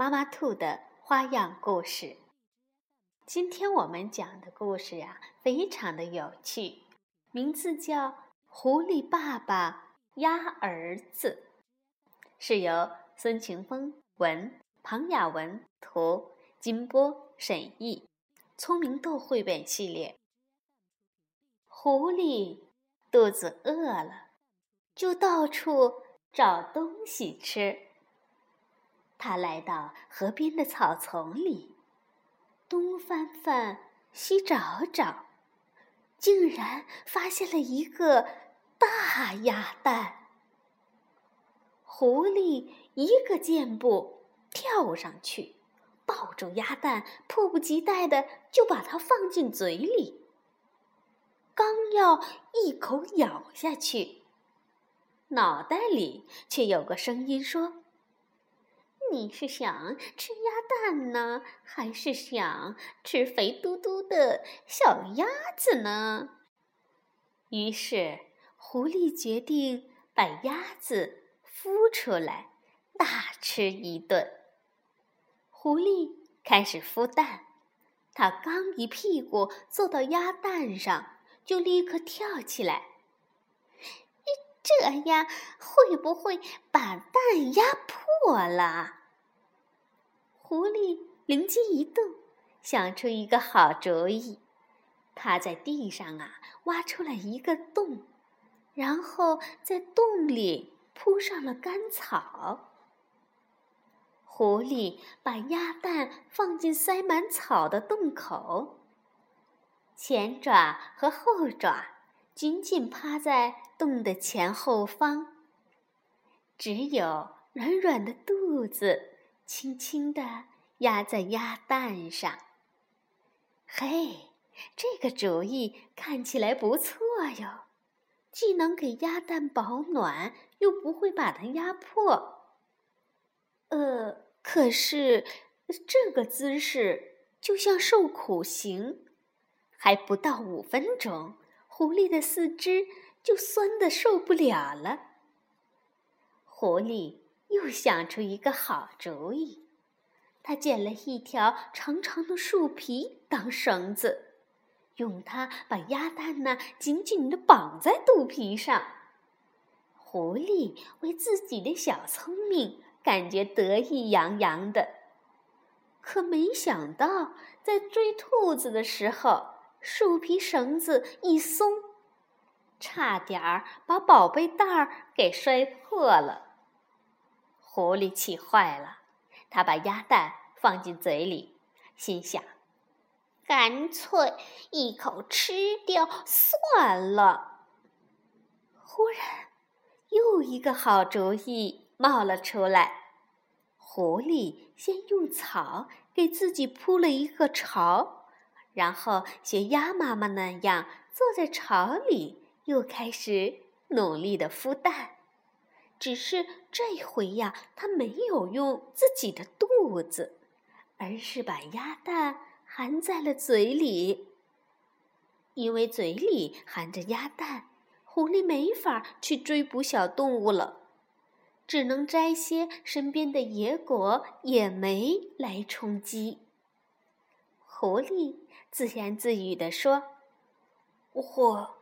妈妈兔的花样故事。今天我们讲的故事呀，非常的有趣，名字叫《狐狸爸爸鸭儿子》，是由孙晴峰文、庞雅文图、金波审译，聪明豆绘本系列。狐狸肚子饿了，就到处找东西吃。他来到河边的草丛里，东翻翻，西找找，竟然发现了一个大鸭蛋。狐狸一个箭步跳上去，抱住鸭蛋，迫不及待的就把它放进嘴里。刚要一口咬下去，脑袋里却有个声音说。你是想吃鸭蛋呢，还是想吃肥嘟嘟的小鸭子呢？于是，狐狸决定把鸭子孵出来，大吃一顿。狐狸开始孵蛋，它刚一屁股坐到鸭蛋上，就立刻跳起来。这样会不会把蛋压破了？狐狸灵机一动，想出一个好主意。他在地上啊挖出了一个洞，然后在洞里铺上了干草。狐狸把鸭蛋放进塞满草的洞口，前爪和后爪紧紧趴在洞的前后方，只有软软的肚子。轻轻地压在鸭蛋上。嘿，这个主意看起来不错哟，既能给鸭蛋保暖，又不会把它压破。呃，可是这个姿势就像受苦刑，还不到五分钟，狐狸的四肢就酸得受不了了。狐狸。又想出一个好主意，他捡了一条长长的树皮当绳子，用它把鸭蛋呢紧紧地绑在肚皮上。狐狸为自己的小聪明感觉得意洋洋的，可没想到在追兔子的时候，树皮绳子一松，差点儿把宝贝蛋儿给摔破了。狐狸气坏了，他把鸭蛋放进嘴里，心想：“干脆一口吃掉算了。”忽然，又一个好主意冒了出来。狐狸先用草给自己铺了一个巢，然后学鸭妈妈那样坐在巢里，又开始努力的孵蛋。只是这回呀，他没有用自己的肚子，而是把鸭蛋含在了嘴里。因为嘴里含着鸭蛋，狐狸没法去追捕小动物了，只能摘些身边的野果、野莓来充饥。狐狸自言自语地说：“我，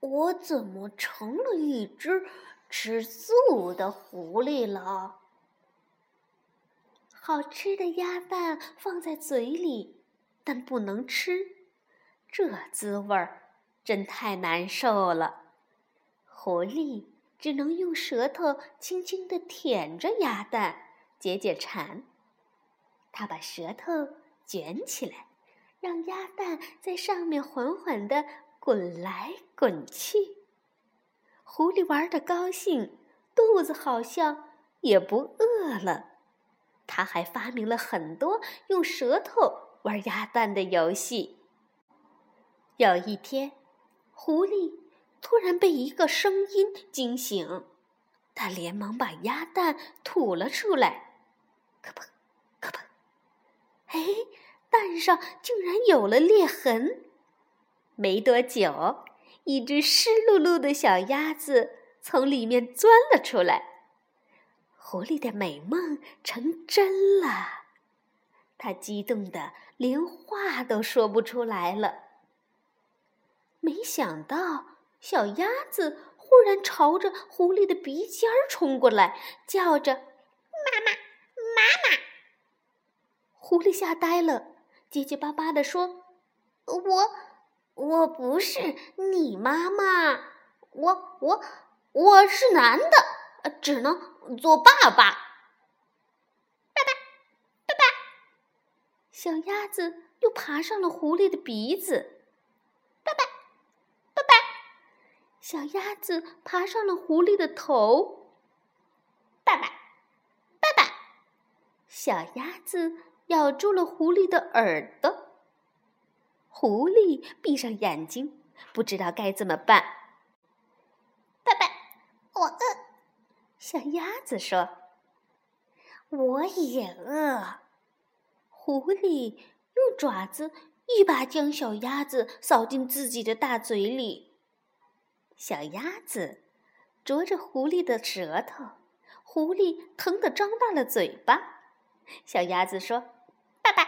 我怎么成了一只？”吃素的狐狸了。好吃的鸭蛋放在嘴里，但不能吃，这滋味儿真太难受了。狐狸只能用舌头轻轻地舔着鸭蛋，解解馋。它把舌头卷起来，让鸭蛋在上面缓缓地滚来滚去。狐狸玩的高兴，肚子好像也不饿了。他还发明了很多用舌头玩鸭蛋的游戏。有一天，狐狸突然被一个声音惊醒，他连忙把鸭蛋吐了出来，咯嘣，咯嘣，哎，蛋上竟然有了裂痕。没多久，一只湿漉漉的小鸭子从里面钻了出来。狐狸的美梦成真了，它激动的连话都说不出来了。没想到，小鸭子忽然朝着狐狸的鼻尖儿冲过来，叫着：“妈妈，妈妈！”狐狸吓呆了，结结巴巴地说：“我，我不是你妈妈，我，我，我是男的，只能做爸爸。”爸爸，爸爸！小鸭子又爬上了狐狸的鼻子。爸爸，爸爸小鸭子爬上了狐狸的头。爸爸，爸爸！小鸭子咬住了狐狸的耳朵。狐狸闭上眼睛，不知道该怎么办。爸爸，我饿。小鸭子说：“我也饿。”狐狸用爪子一把将小鸭子扫进自己的大嘴里。小鸭子啄着狐狸的舌头，狐狸疼得张大了嘴巴。小鸭子说：“爸爸，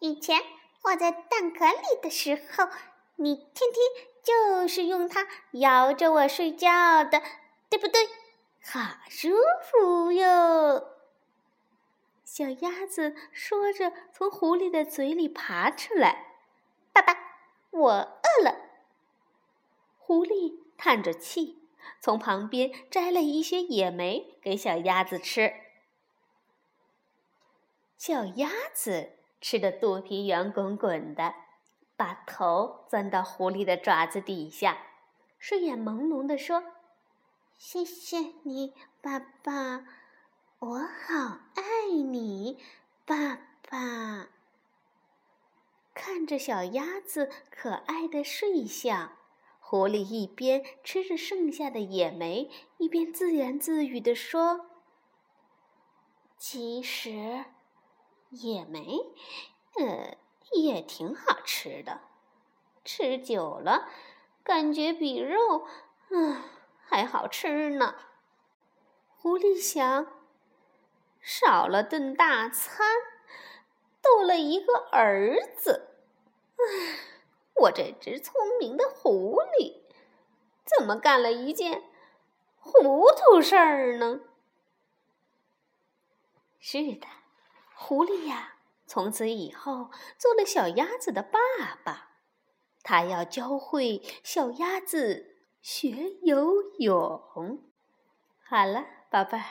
以前我在蛋壳里的时候，你天天就是用它摇着我睡觉的，对不对？好舒服哟。”小鸭子说着，从狐狸的嘴里爬出来。“爸爸，我饿了。”狐狸。叹着气，从旁边摘了一些野莓给小鸭子吃。小鸭子吃的肚皮圆滚滚的，把头钻到狐狸的爪子底下，睡眼朦胧地说：“谢谢你，爸爸，我好爱你，爸爸。”看着小鸭子可爱的睡相。狐狸一边吃着剩下的野莓，一边自言自语地说：“其实，野莓，呃，也挺好吃的。吃久了，感觉比肉，嗯，还好吃呢。”狐狸想：少了顿大餐，多了一个儿子，唉。我这只聪明的狐狸，怎么干了一件糊涂事儿呢？是的，狐狸呀，从此以后做了小鸭子的爸爸，他要教会小鸭子学游泳。好了，宝贝儿，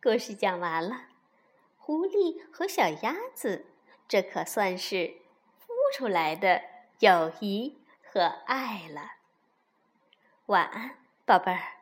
故事讲完了。狐狸和小鸭子，这可算是孵出来的。友谊和爱了，晚安，宝贝儿。